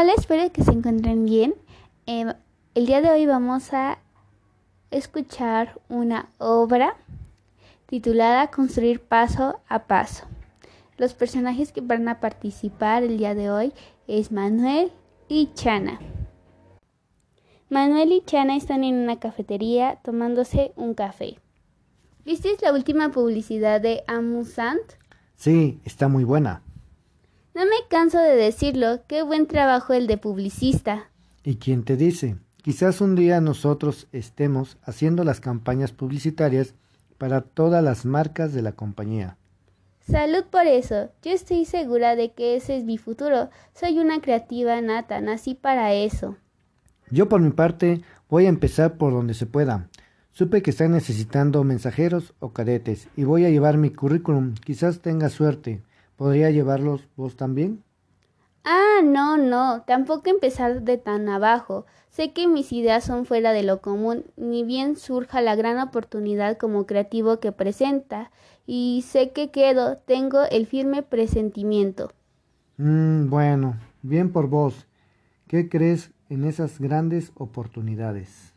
Hola, espero que se encuentren bien. Eh, el día de hoy vamos a escuchar una obra titulada Construir paso a paso. Los personajes que van a participar el día de hoy es Manuel y Chana. Manuel y Chana están en una cafetería tomándose un café. ¿Viste la última publicidad de Amusant? Sí, está muy buena. No me canso de decirlo, qué buen trabajo el de publicista. ¿Y quién te dice? Quizás un día nosotros estemos haciendo las campañas publicitarias para todas las marcas de la compañía. Salud por eso. Yo estoy segura de que ese es mi futuro. Soy una creativa nata, nací para eso. Yo por mi parte voy a empezar por donde se pueda. Supe que están necesitando mensajeros o cadetes y voy a llevar mi currículum. Quizás tenga suerte. ¿Podría llevarlos vos también? Ah, no, no, tampoco empezar de tan abajo. Sé que mis ideas son fuera de lo común, ni bien surja la gran oportunidad como creativo que presenta, y sé que quedo, tengo el firme presentimiento. Mm, bueno, bien por vos. ¿Qué crees en esas grandes oportunidades?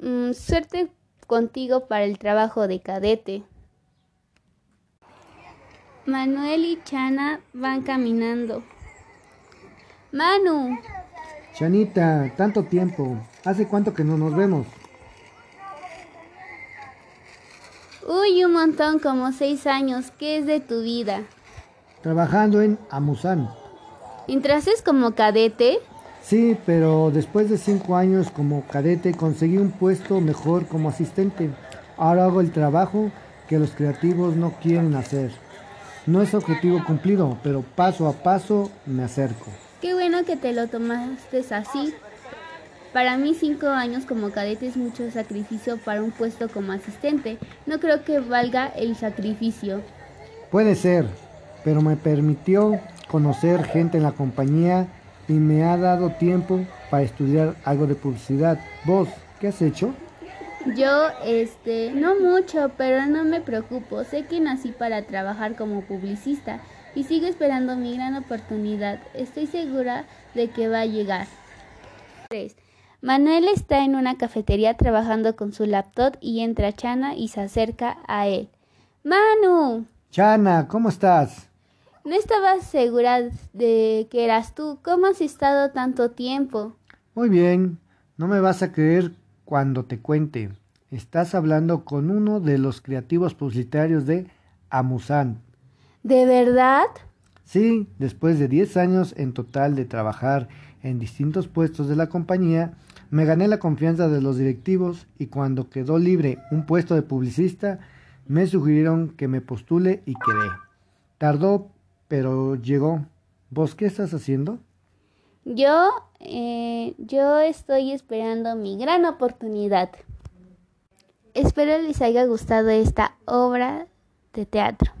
Mm, suerte contigo para el trabajo de cadete. Manuel y Chana van caminando. Manu. Chanita, tanto tiempo. ¿Hace cuánto que no nos vemos? Uy, un montón, como seis años. ¿Qué es de tu vida? Trabajando en Amusan. ¿Entraste como cadete? Sí, pero después de cinco años como cadete conseguí un puesto mejor como asistente. Ahora hago el trabajo que los creativos no quieren hacer. No es objetivo cumplido, pero paso a paso me acerco. Qué bueno que te lo tomaste así. Para mí cinco años como cadete es mucho sacrificio para un puesto como asistente. No creo que valga el sacrificio. Puede ser, pero me permitió conocer gente en la compañía y me ha dado tiempo para estudiar algo de publicidad. ¿Vos qué has hecho? Yo, este, no mucho, pero no me preocupo. Sé que nací para trabajar como publicista y sigo esperando mi gran oportunidad. Estoy segura de que va a llegar. 3. Manuel está en una cafetería trabajando con su laptop y entra Chana y se acerca a él. Manu. Chana, ¿cómo estás? No estaba segura de que eras tú. ¿Cómo has estado tanto tiempo? Muy bien. No me vas a creer cuando te cuente. Estás hablando con uno de los creativos publicitarios de Amusan. ¿De verdad? Sí, después de 10 años en total de trabajar en distintos puestos de la compañía, me gané la confianza de los directivos y cuando quedó libre un puesto de publicista, me sugirieron que me postule y quedé. Tardó, pero llegó. ¿Vos qué estás haciendo? Yo, eh, yo estoy esperando mi gran oportunidad. Espero les haya gustado esta obra de teatro.